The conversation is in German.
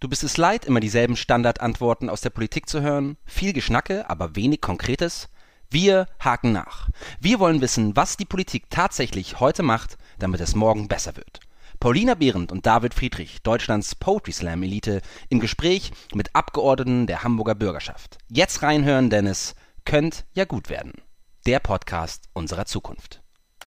Du bist es leid, immer dieselben Standardantworten aus der Politik zu hören? Viel Geschnacke, aber wenig Konkretes? Wir haken nach. Wir wollen wissen, was die Politik tatsächlich heute macht, damit es morgen besser wird. Paulina Behrendt und David Friedrich, Deutschlands Poetry Slam Elite, im Gespräch mit Abgeordneten der Hamburger Bürgerschaft. Jetzt reinhören, denn es könnte ja gut werden. Der Podcast unserer Zukunft.